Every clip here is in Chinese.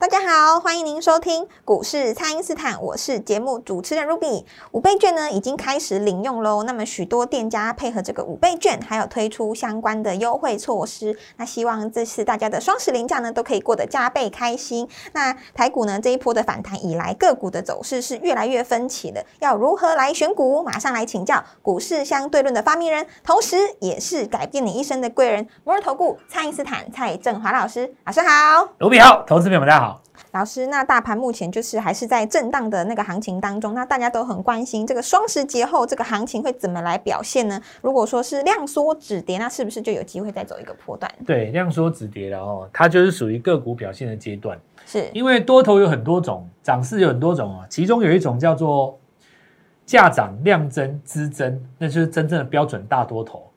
大家好，欢迎您收听股市蔡因斯坦，我是节目主持人 Ruby。五倍券呢已经开始领用喽，那么许多店家配合这个五倍券，还有推出相关的优惠措施。那希望这次大家的双十连假呢都可以过得加倍开心。那台股呢这一波的反弹以来，个股的走势是越来越分歧的，要如何来选股？马上来请教股市相对论的发明人，同时也是改变你一生的贵人——摩尔投顾蔡因斯坦蔡振华老师。老师好，Ruby 好，投资朋友们大家好。老师，那大盘目前就是还是在震荡的那个行情当中，那大家都很关心这个双十节后这个行情会怎么来表现呢？如果说是量缩止跌，那是不是就有机会再走一个波段？对，量缩止跌了哦，它就是属于个股表现的阶段。是因为多头有很多种，涨势有很多种啊，其中有一种叫做价涨量增资增，那就是真正的标准大多头。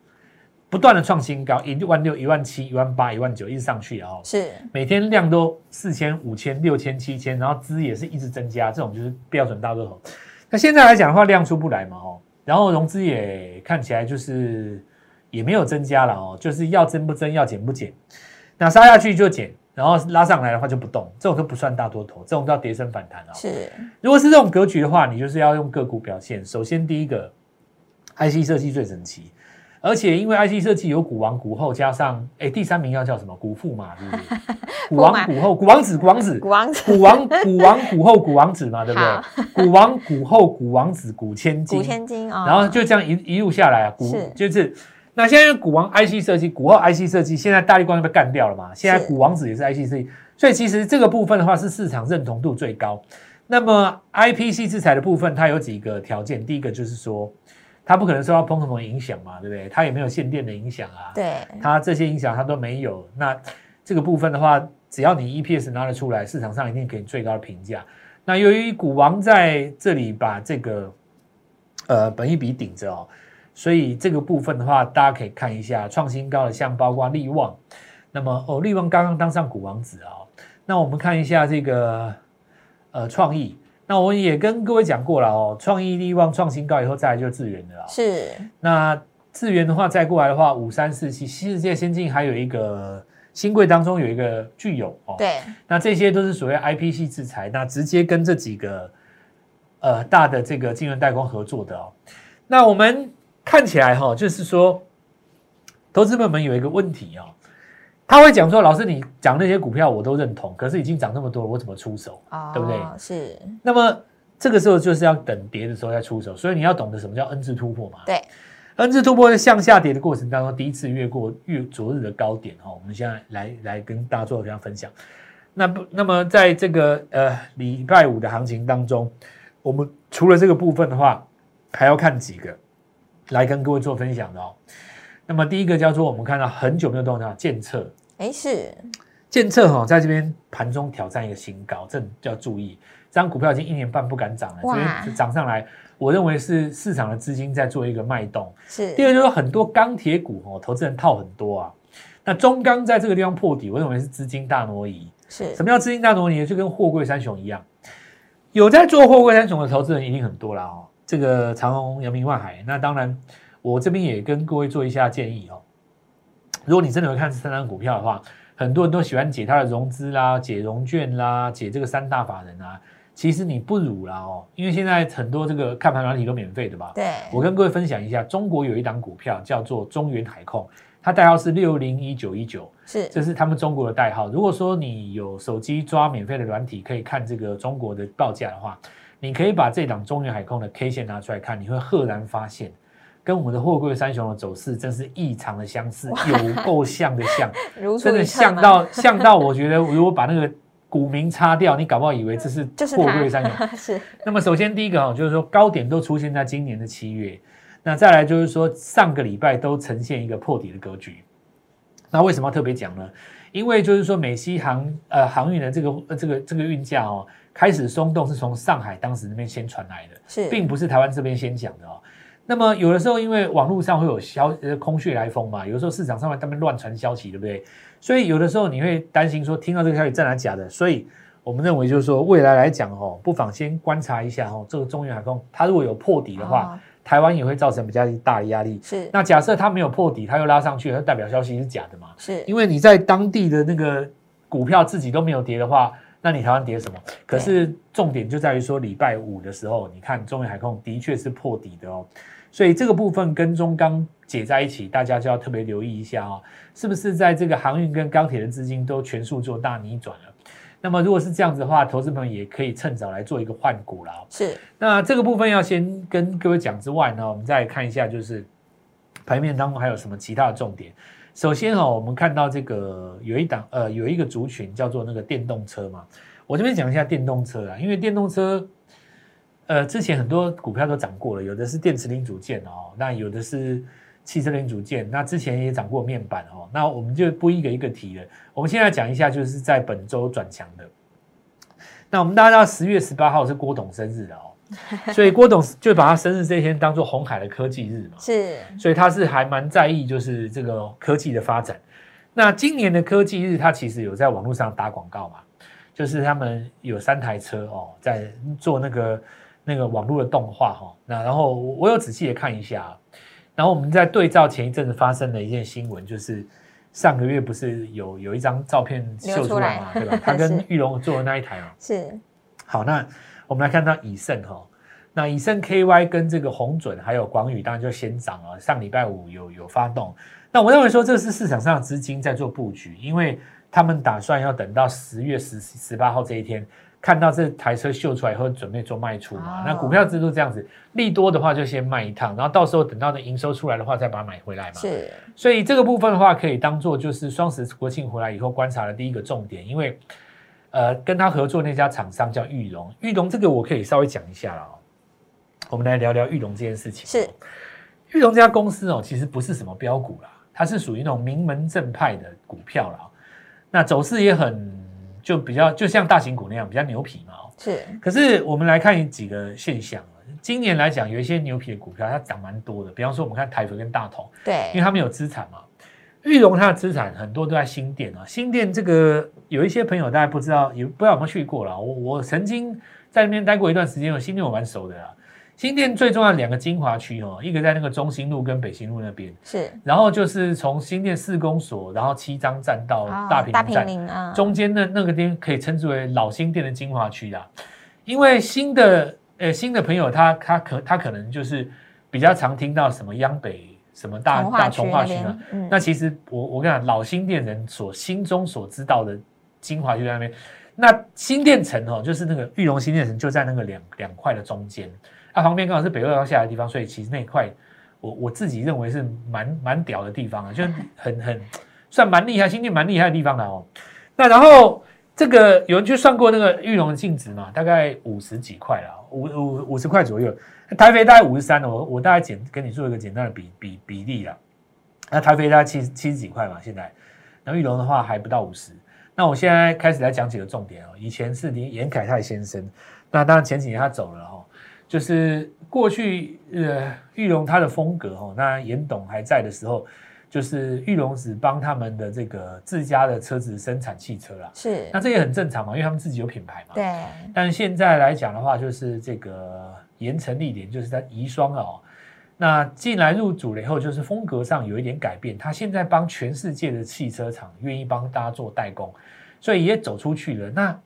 不断的创新高，一万六、一万七、一万八、一万九，一直上去哦。是每天量都四千、五千、六千、七千，然后资也是一直增加，这种就是标准大多头。那现在来讲的话，量出不来嘛哦，然后融资也看起来就是也没有增加了哦，就是要增不增，要减不减。那杀下去就减，然后拉上来的话就不动，这种都不算大多头，这种叫跌升反弹哦。是，如果是这种格局的话，你就是要用个股表现。首先第一个，IC 设计最整齐。而且因为 IC 设计有股王股后，加上哎第三名要叫什么股父嘛，是不是？股王股后股王子股王子股王子股王股王股后股王子嘛，对不对？股王股后股王子股千金股千金啊，然后就这样一一路下来啊，股就是那现在股王 IC 设计股后 IC 设计，现在大力光被干掉了嘛？现在股王子也是 IC 设计，所以其实这个部分的话是市场认同度最高。那么 IPC 制裁的部分，它有几个条件，第一个就是说。它不可能受到通膨的影响嘛，对不对？它也没有限电的影响啊。对，它这些影响它都没有。那这个部分的话，只要你 EPS 拿得出来，市场上一定给你最高的评价。那由于股王在这里把这个呃本一笔顶着哦，所以这个部分的话，大家可以看一下创新高的，像包括利旺。那么哦，利旺刚刚当上股王子啊。那我们看一下这个呃创意。那我也跟各位讲过了哦，创意力旺创新高以后，再来就是智源的啦。是。那智源的话，再过来的话，五三四七，新世界先进还有一个新贵当中有一个具有哦。对。那这些都是所谓 IP 系制裁，那直接跟这几个呃大的这个晶圆代工合作的哦。那我们看起来哈，就是说，投资朋友们有一个问题哦。他会讲说：“老师，你讲那些股票我都认同，可是已经涨那么多了，我怎么出手？对不对？是。那么这个时候就是要等跌的时候再出手，所以你要懂得什么叫 N 字突破嘛？对，N 字突破在向下跌的过程当中，第一次越过越昨日的高点哈。我们现在来来跟大家做这样分享。那不，那么在这个呃礼拜五的行情当中，我们除了这个部分的话，还要看几个来跟各位做分享的哦。那么第一个叫做我们看到很久没有动到建测。哎，是建策哈，在这边盘中挑战一个新高，这要注意。这张股票已经一年半不敢涨了，所以涨上来，我认为是市场的资金在做一个脉动。是。第二就是很多钢铁股哦，投资人套很多啊。那中钢在这个地方破底，我认为是资金大挪移。是。什么叫资金大挪移？就跟货柜三雄一样，有在做货柜三雄的投资人一定很多了哦。这个长虹、阳明、万海，那当然，我这边也跟各位做一下建议哦。如果你真的会看这三张股票的话，很多人都喜欢解它的融资啦、解融券啦、解这个三大法人啊。其实你不如啦哦，因为现在很多这个看盘软体都免费的吧？对。我跟各位分享一下，中国有一档股票叫做中原海控，它代号是六零一九一九，是，这是他们中国的代号。如果说你有手机抓免费的软体，可以看这个中国的报价的话，你可以把这档中原海控的 K 线拿出来看，你会赫然发现。跟我们的货柜三雄的走势真是异常的相似，有够像的像，真的像到像到，我觉得如果把那个股名擦掉，你搞不好以为这是货柜三雄。是。那么首先第一个哈，就是说高点都出现在今年的七月，那再来就是说上个礼拜都呈现一个破底的格局。那为什么要特别讲呢？因为就是说美西航呃航运的这个呃这个这个运价哦开始松动，是从上海当时那边先传来的，是，并不是台湾这边先讲的哦。那么有的时候因为网络上会有消呃空穴来风嘛，有的时候市场上面他们乱传消息，对不对？所以有的时候你会担心说听到这个消息真的假的，所以我们认为就是说未来来讲哦，不妨先观察一下哦，这个中远海空它如果有破底的话。哦台湾也会造成比较大的压力。是那假设它没有破底，它又拉上去，它代表消息是假的嘛？是，因为你在当地的那个股票自己都没有跌的话，那你台湾跌什么？可是重点就在于说，礼拜五的时候，你看中远海控的确是破底的哦，所以这个部分跟中钢解在一起，大家就要特别留意一下哦，是不是在这个航运跟钢铁的资金都全数做大逆转了？那么如果是这样子的话，投资朋友也可以趁早来做一个换股了哦。是那这个部分要先跟各位讲之外呢，我们再看一下，就是盘面当中还有什么其他的重点。首先哦，我们看到这个有一档呃有一个族群叫做那个电动车嘛，我这边讲一下电动车啊，因为电动车呃之前很多股票都涨过了，有的是电池零组件哦，那有的是汽车零组件，那之前也涨过面板哦，那我们就不一个一个提了，我们现在讲一下就是在本周转强的。那我们大家知道十月十八号是郭董生日的哦，所以郭董就把他生日这一天当做红海的科技日嘛，是。所以他是还蛮在意就是这个科技的发展。那今年的科技日，他其实有在网络上打广告嘛，就是他们有三台车哦，在做那个那个网络的动画哈、那然后我我有仔细的看一下啊，然后我们在对照前一阵子发生的一件新闻，就是上个月不是有有一张照片秀出来嘛，来对吧？他跟 玉龙做的那一台嘛，是。好，那我们来看到以盛哈、那以盛 KY 跟这个红准还有广宇，当然就先涨了。上礼拜五有有发动，那我认为说这是市场上的资金在做布局，因为他们打算要等到十月十十八号这一天，看到这台车秀出来以后，准备做卖出嘛。哦那股票制度这样子，利多的话就先卖一趟，然后到时候等到那营收出来的话，再把它买回来嘛。是所以这个部分的话，可以当做就是双十国庆回来以后观察的第一个重点，因为呃跟他合作那家厂商叫玉龙，玉龙这个我可以稍微讲一下了哦。我们来聊聊玉龙这件事情。是玉龙这家公司哦，其实不是什么标股啦，它是属于那种名门正派的股票啦。那走势也很就比较就像大型股那样比较牛皮嘛哦。是可是我们来看几个现象啊，今年来讲有一些牛皮的股票它涨蛮多的，比方说我们看台肥跟大同。因为他们有资产嘛。玉龙它的资产很多都在新店啊，新店这个有一些朋友大家不知道，也不知道有没有去过啦。我我曾经在那边待过一段时间，我新店我蛮熟的啦。新店最重要的两个精华区哦，一个在那个中心路跟北新路那边，是然后就是从新店市公所，然后七张站到啊大平大林站平，林啊，中间的那个地方可以称之为老新店的精华区啦。因为新的呃新的朋友他他可他可能就是比较常听到什么央北什么大大从化区那从化区嘛边，，嗯那其实我我跟你讲，老新店人所心中所知道的精华就在那边。那新店城哦，就是那个玉龙新店城就在那个两两块的中间，它、旁边刚好是北二要下来的地方，所以其实那一块我我自己认为是蛮蛮屌的地方啊，就很很算蛮厉害，新店蛮厉害的地方了哦。那然后这个有人去算过那个玉龙的净值嘛，大概五十几块啦，五五五十块左右。台肥大概五十三我我大概简跟你做一个简单的比比比例啦。那台肥大概七七十几块嘛，现在，那玉龙的话还不到五十。那我现在开始来讲几个重点哦。以前是林严凯泰先生，那当然前几年他走了哦。就是过去呃玉龙他的风格哦，那严董还在的时候，就是玉龙子帮他们的这个自家的车子生产汽车啦。是那这也很正常嘛，因为他们自己有品牌嘛。对但是现在来讲的话，就是这个盐城立点，就是在遗孀哦。那进来入主了以后，就是风格上有一点改变。他现在帮全世界的汽车厂愿意帮大家做代工，所以也走出去了。那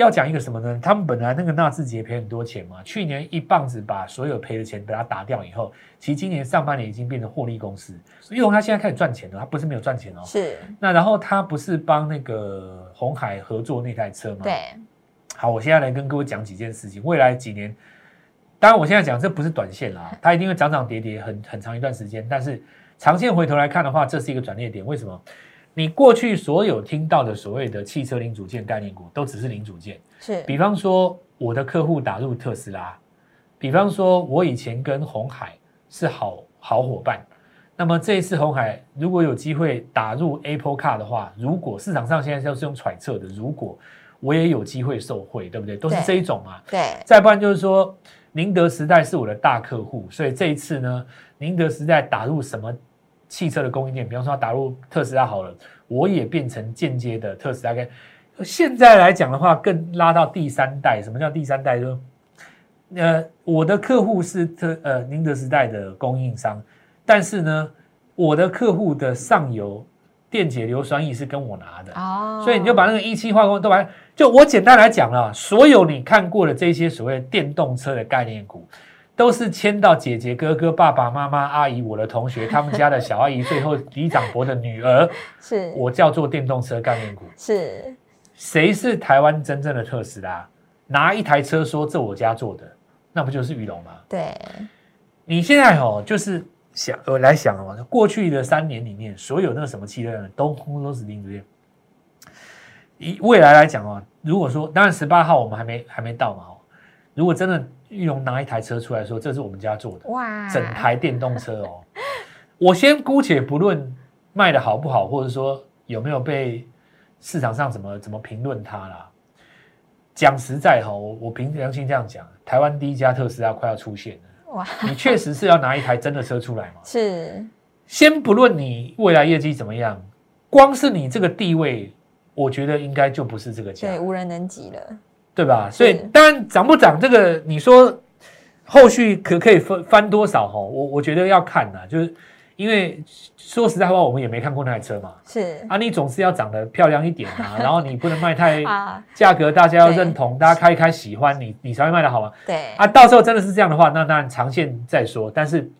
要讲一个什么呢？他们本来那个纳智捷赔很多钱嘛，去年一棒子把所有赔的钱把它打掉以后，其实今年上半年已经变成获利公司。玉龙他现在开始赚钱了，他不是没有赚钱哦。是，那然后他不是帮那个红海合作那台车吗？对好，我现在来跟各位讲几件事情。未来几年，当然我现在讲这不是短线啦，它一定会涨涨跌跌很很长一段时间。但是长线回头来看的话，这是一个转捩点。为什么？你过去所有听到的所谓的汽车零组件概念股，都只是零组件。是，比方说，我的客户打入特斯拉，比方说，我以前跟红海是好好伙伴，那么这一次红海如果有机会打入 Apple Car 的话，如果市场上现在都是用揣测的，如果我也有机会受惠，对不对？都是这一种嘛。对，再不然就是说，宁德时代是我的大客户，所以这一次呢，宁德时代打入什么汽车的供应链，比方说它打入特斯拉好了，我也变成间接的特斯拉。跟现在来讲的话，更拉到第三代。什么叫第三代？就呃，我的客户是特呃宁德时代的供应商，但是呢，我的客户的上游电解硫酸液是跟我拿的。哦，所以你就把那个一期化工都把，就我简单来讲了，所有你看过的这些所谓电动车的概念股，都是签到姐姐、哥哥、爸爸妈妈、阿姨、我的同学、他们家的小阿姨，最后李长博的女儿，是我叫做电动车概念股。是谁是台湾真正的特斯拉？拿一台车说这我家做的，那不就是玉龙吗？对，你现在哦，就是想我来想哦，过去的三年里面，所有那个什么汽车人都通通都是零主件。以未来来讲哦，如果说当然十八号我们还没还没到嘛哦，如果真的玉龙拿一台车出来说这是我们家做的，哇，整台电动车哦，我先姑且不论卖的好不好，或者说有没有被市场上怎么怎么评论它啦。讲实在哈，我我凭良心这样讲，台湾第一家特斯拉快要出现了。哇，你确实是要拿一台真的车出来嘛？是先不论你未来业绩怎么样，光是你这个地位，我觉得应该就不是这个价对，，无人能及了，对吧？所以当然涨不涨这个，你说后续可可以翻翻多少哈？我我觉得要看呐，就是因为说实在话，我们也没看过那台车嘛。是啊，你总是要长得漂亮一点啊，然后你不能卖太啊，价格，大家要对认同，大家开一开喜欢你，你才会卖的好嘛。对，啊，到时候真的是这样的话，那当然长线再说。但是，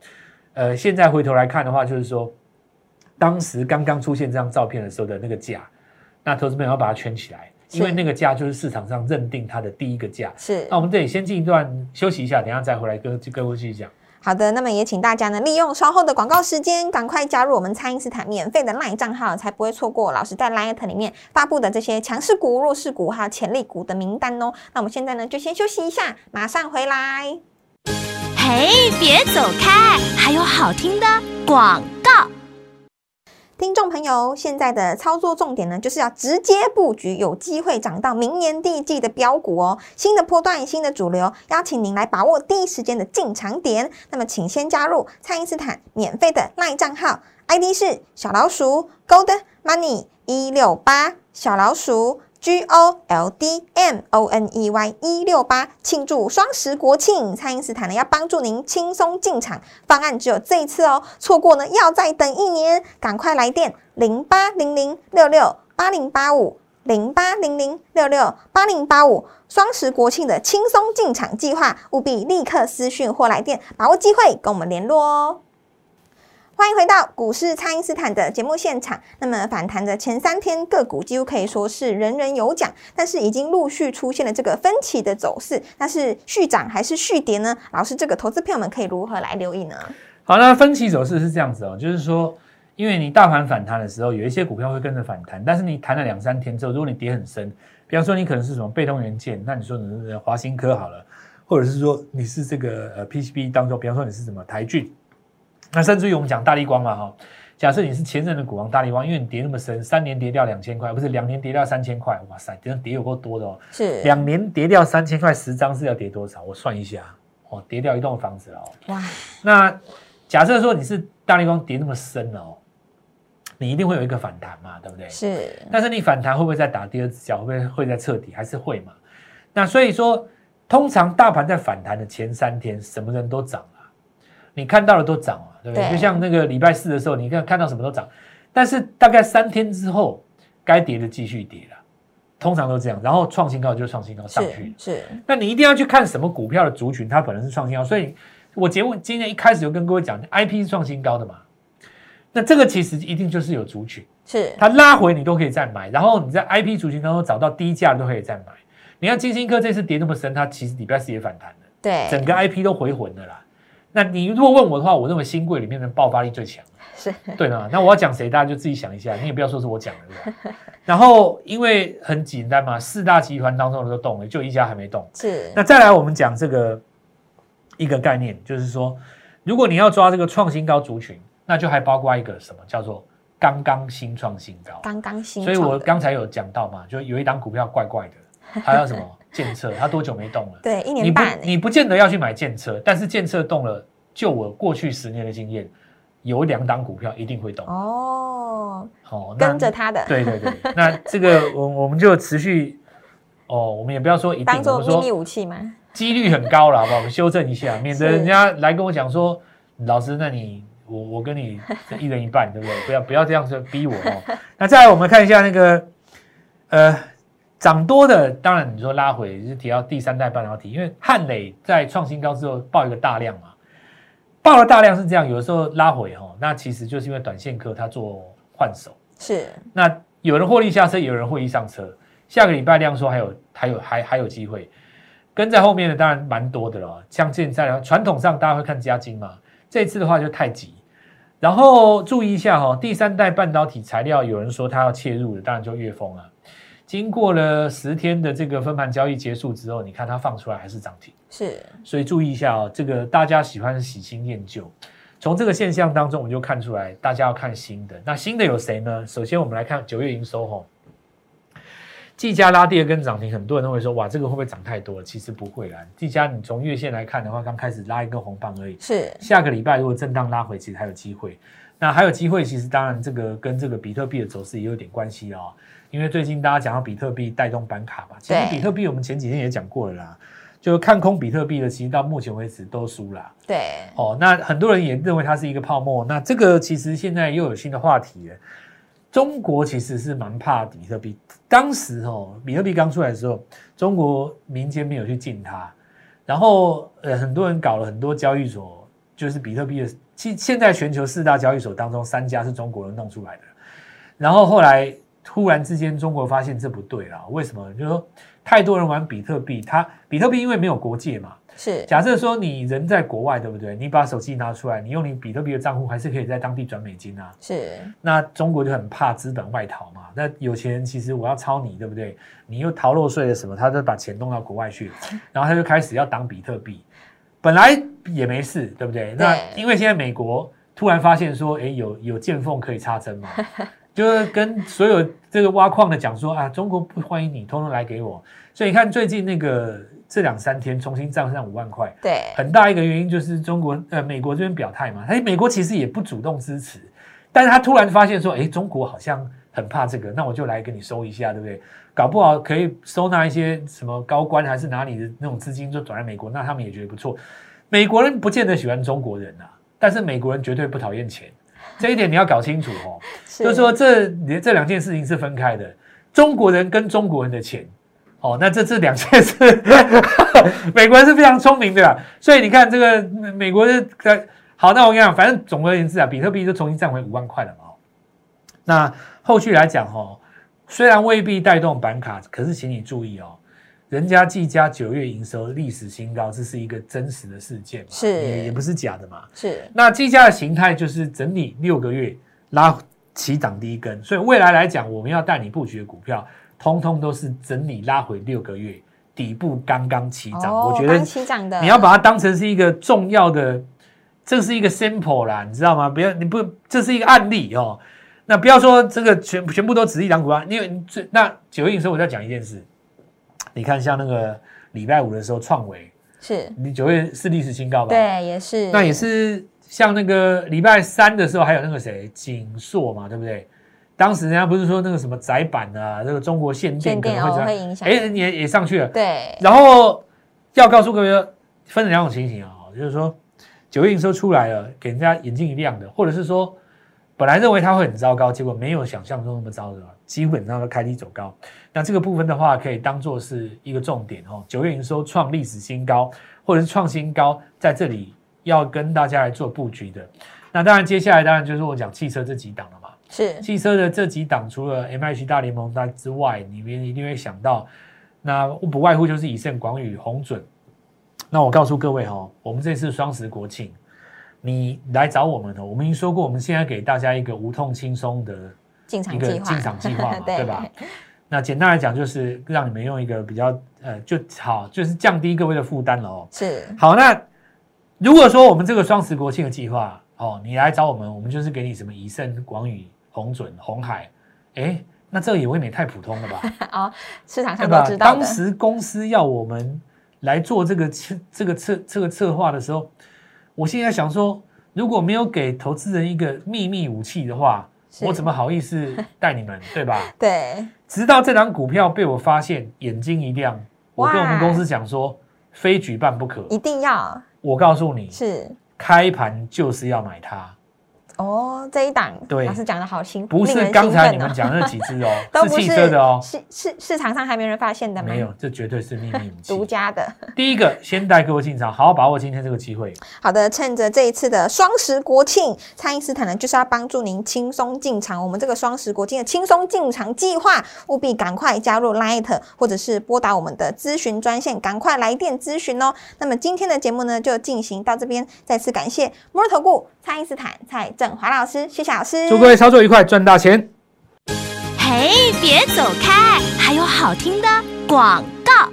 呃，现在回头来看的话，就是说，当时刚刚出现这张照片的时候的那个价，那投资朋友要把它圈起来，因为那个价就是市场上认定它的第一个价。是那我们这里先进一段休息一下，等一下再回来跟跟各位继续讲。好的，那么也请大家呢利用稍后的广告时间，赶快加入我们蔡因斯坦免费的 LINE 账号，才不会错过老师在 LINE 里面发布的这些强势股、弱势股还有潜力股的名单哦。那我们现在呢就先休息一下，马上回来。嘿，别走开，还有好听的广告。听众朋友，现在的操作重点呢，就是要直接布局有机会涨到明年第一季的标股哦。新的波段、新的主流，邀请您来把握第一时间的进场点。那么，请先加入蔡因斯坦免费的 LINE 账号，ID 是小老鼠 Gold Money 一六八，小老鼠 G O L D M O N E Y 一六八，庆祝双十国庆，蔡因斯坦呢要帮助您轻松进场，方案只有这一次哦，错过呢要再等一年，赶快来电零八零零六六八零八五零八零零六六八零八五，双十国庆的轻松进场计划，务必立刻私讯或来电，把握机会跟我们联络哦。欢迎回到股市，蔡因斯坦的节目现场。那么反弹的前三天个股几乎可以说是人人有奖，但是已经陆续出现了这个分歧的走势，那是续涨还是续跌呢？老师，这个投资朋友们可以如何来留意呢？好，那分歧走势是这样子哦，就是说，因为你大盘反弹的时候，有一些股票会跟着反弹，但是你弹了两三天之后，如果你跌很深，比方说你可能是什么被动元件，那你说你是华新科好了，或者是说你是这个呃 PCB 当中，比方说你是什么台骏，那甚至于我们讲大力光嘛哈，假设你是前任的股王大力光，因为你跌那么深，三年跌掉两千块，不是两年跌掉三千块，哇塞，真的跌有够多的哦。是两年跌掉三千块，十张是要跌多少？我算一下，哦，跌掉一栋房子了哦。哇，那假设说你是大力光跌那么深哦，你一定会有一个反弹嘛，对不对？是但是你反弹会不会再打第二只脚？会不会会再彻底？还是会嘛？那所以说，通常大盘在反弹的前三天，什么人都涨啊，你看到的都涨啊，对不对？对就像那个礼拜四的时候，你看看到什么都涨，但是大概三天之后，该跌的继续跌了，通常都这样。然后创新高就创新高上去是是那你一定要去看什么股票的族群，它本来是创新高，所以我节目今天一开始就跟各位讲，IP 是创新高的嘛。那这个其实一定就是有族群，是它拉回你都可以再买，然后你在 IP 族群当中找到低价都可以再买。你看金星科这次跌那么深，它其实礼拜四也反弹了，对，整个 IP 都回魂了啦。那你如果问我的话，我认为新贵里面的爆发力最强。是对呢，那我要讲谁，大家就自己想一下，你也不要说是我讲的？然后因为很简单嘛，四大集团当中的都动了，就一家还没动。是那再来，我们讲这个一个概念，就是说，如果你要抓这个创新高族群，那就还包括一个什么叫做刚刚新创新高。刚刚新所以我刚才有讲到嘛，就有一档股票怪怪的，还有什么建策，它多久没动了？对一年半欸，你不见得要去买建策，但是建策动了，就我过去十年的经验，有两档股票一定会动。哦，哦，那跟着他的，对对对，那这个 我我们就持续哦，我们也不要说一定，当做秘密说武器嘛。几率很高了，好不好？我们修正一下，免得人家来跟我讲说，老师，那你我我跟你一人一半，对不对？不要不要这样子逼我哦。那再来，我们看一下那个呃涨多的，当然你说拉回是提到第三代半导体，因为汉磊在创新高之后爆一个大量嘛，爆了大量是这样，有的时候拉回哈、哦，那其实就是因为短线客他做换手。是那有人获利下车，有人获利上车。下个礼拜量说还有还有还还有机会，跟在后面的当然蛮多的了。像现在传统上大家会看加金嘛，这一次的话就太极。然后注意一下哈、哦，第三代半导体材料有人说它要切入的，当然就粤丰了。经过了十天的这个分盘交易结束之后，你看它放出来还是涨停。是，所以注意一下哦，这个大家喜欢喜新厌旧，从这个现象当中，我们就看出来，大家要看新的。那新的有谁呢？首先我们来看九月营收吼，技嘉拉第二根涨停，很多人都会说，哇，这个会不会涨太多了？其实不会啦，技嘉你从月线来看的话，刚开始拉一根红棒而已，是下个礼拜如果震荡拉回，其实还有机会。那还有机会，其实当然这个跟这个比特币的走势也有点关系哦，因为最近大家讲到比特币带动板卡嘛，其实比特币我们前几天也讲过了啦，就看空比特币的，其实到目前为止都输啦。对，哦，那很多人也认为它是一个泡沫。那这个其实现在又有新的话题了。中国其实是蛮怕比特币，当时哦，比特币刚出来的时候，中国民间没有去禁它，然后呃，很多人搞了很多交易所，就是比特币的。其现在全球四大交易所当中，三家是中国人弄出来的。然后后来突然之间，中国发现这不对了，为什么？就是说太多人玩比特币，它比特币因为没有国界嘛，是假设说你人在国外，对不对？你把手机拿出来，你用你比特币的账户，还是可以在当地转美金啊。是，那中国就很怕资本外逃嘛。那有钱人其实我要抄你，对不对？你又逃漏税了什么，他就把钱弄到国外去，然后他就开始要当比特币。本来也没事，对不对？那因为现在美国突然发现说，哎，有有见缝可以插针嘛，就是跟所有这个挖矿的讲说啊，中国不欢迎你，通通来给我。所以你看最近那个这两三天重新涨上五万块，对，很大一个原因就是中国呃美国这边表态嘛，哎，美国其实也不主动支持，但是他突然发现说，哎，中国好像很怕这个，那我就来给你收一下，对不对？搞不好可以收纳一些什么高官还是哪里的那种资金，就转来美国，那他们也觉得不错。美国人不见得喜欢中国人啊，但是美国人绝对不讨厌钱，这一点你要搞清楚哦。是就是说这这两件事情是分开的，中国人跟中国人的钱，哦，那这这两件事，美国人是非常聪明的啦，所以你看这个美国的好，那我跟你讲，反正总而言之啊，比特币就重新站回五万块了嘛。那后续来讲哦，虽然未必带动板卡，可是请你注意哦，人家技嘉九月营收历史新高，这是一个真实的事件嘛，是也也不是假的嘛。是那技嘉的形态就是整理六个月拉起涨第一根，所以未来来讲，我们要带你布局的股票，通通都是整理拉回六个月，底部刚刚起涨。哦我觉得起涨的，你要把它当成是一个重要的，这是一个 sample 啦，你知道吗？不要你不，这是一个案例哦。那不要说这个全全部都只一档股票，因为你最那九月营收我再讲一件事，你看像那个礼拜五的时候创维，是，你九月是历史新高吧？对，也是，那也是像那个礼拜三的时候，还有那个谁景硕嘛，对不对？当时人家不是说那个什么窄板啊，这个中国限电限电哦可能会这样会影响哎，也也上去了。对，然后要告诉各位，分成两种情形啊，就是说九月营收出来了，给人家眼睛一亮的，或者是说本来认为它会很糟糕，结果没有想象中那么糟的，基本上都开低走高。那这个部分的话，可以当做是一个重点哦。九月营收创历史新高，或者是创新高，在这里要跟大家来做布局的。那当然，接下来当然就是我讲汽车这几档了嘛。是汽车的这几档，除了 M H 大联盟它之外，你们一定会想到，那不外乎就是以盛、广宇、红准。那我告诉各位哦，我们这次双十国庆，你来找我们哦，我们已经说过，我们现在给大家一个无痛轻松的进场一个计划，进场计划，对对吧？那简单来讲，就是让你们用一个比较呃就好，就是降低各位的负担了哦。是好，那如果说我们这个双十国庆的计划，哦，你来找我们，我们就是给你什么以盛、广宇、红准、红海，哎，那这个也未免太普通了吧？哦，市场上都知？道的。当时公司要我们来做这个策 这个策这个策划的时候，我现在想说，如果没有给投资人一个秘密武器的话，是我怎么好意思带你们，对吧？对，直到这档股票被我发现，眼睛一亮，我跟我们公司讲说，非举办不可。一定要。我告诉你，是。开盘就是要买它，哦。这一档对老师讲的好兴，不是刚才你们讲的那几只哦 都，是不汽车的哦，是市市场上还没人发现的吗？没有，这绝对是秘密武器。独家的。第一个，先带各位进场，好好把握今天这个机会。好的，趁着这一次的双十国庆，蔡因斯坦呢就是要帮助您轻松进场。我们这个双十国庆的轻松进场计划，务必赶快加入 Light，或者是拨打我们的咨询专线，赶快来电咨询哦。那么今天的节目呢就进行到这边，再次感谢摩尔投顾蔡因斯坦蔡振华老师，谢谢老师，祝各位操作愉快，赚大钱！嘿，别走开，还有好听的广告。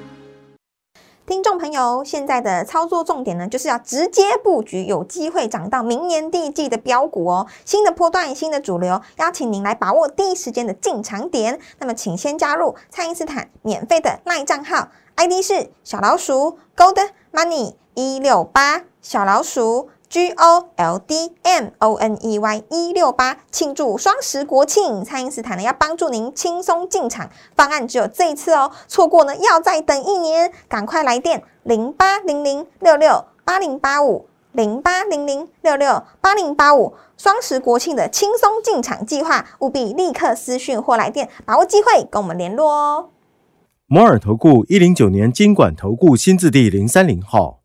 听众朋友，现在的操作重点呢，就是要直接布局有机会涨到明年第一季的标股哦。新的波段、新的主流，邀请您来把握第一时间的进场点。那么，请先加入蔡因斯坦免费的赖账号，ID 是小老鼠 Gold Money 一六八，小老鼠 G O L D M O N E Y 一六八，庆祝双十国庆，蔡因斯坦呢要帮助您轻松进场，方案只有这一次哦，错过呢要再等一年，赶快来电零八零零六六八零八五零八零零六六八零八五，双十国庆的轻松进场计划，务必立刻私讯或来电，把握机会跟我们联络哦。摩尔投顾一零九年经管投顾新字第零三零号。